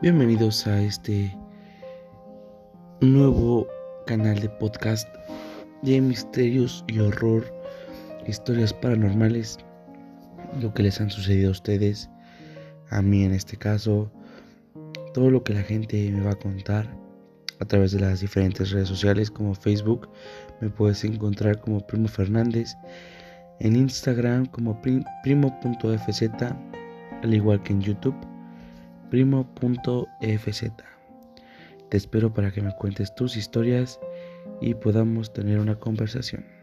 Bienvenidos a este nuevo canal de podcast de misterios y horror, historias paranormales, lo que les han sucedido a ustedes, a mí en este caso, todo lo que la gente me va a contar a través de las diferentes redes sociales como Facebook, me puedes encontrar como Primo Fernández, en Instagram como primo.fz, al igual que en YouTube primo.fz. Te espero para que me cuentes tus historias y podamos tener una conversación.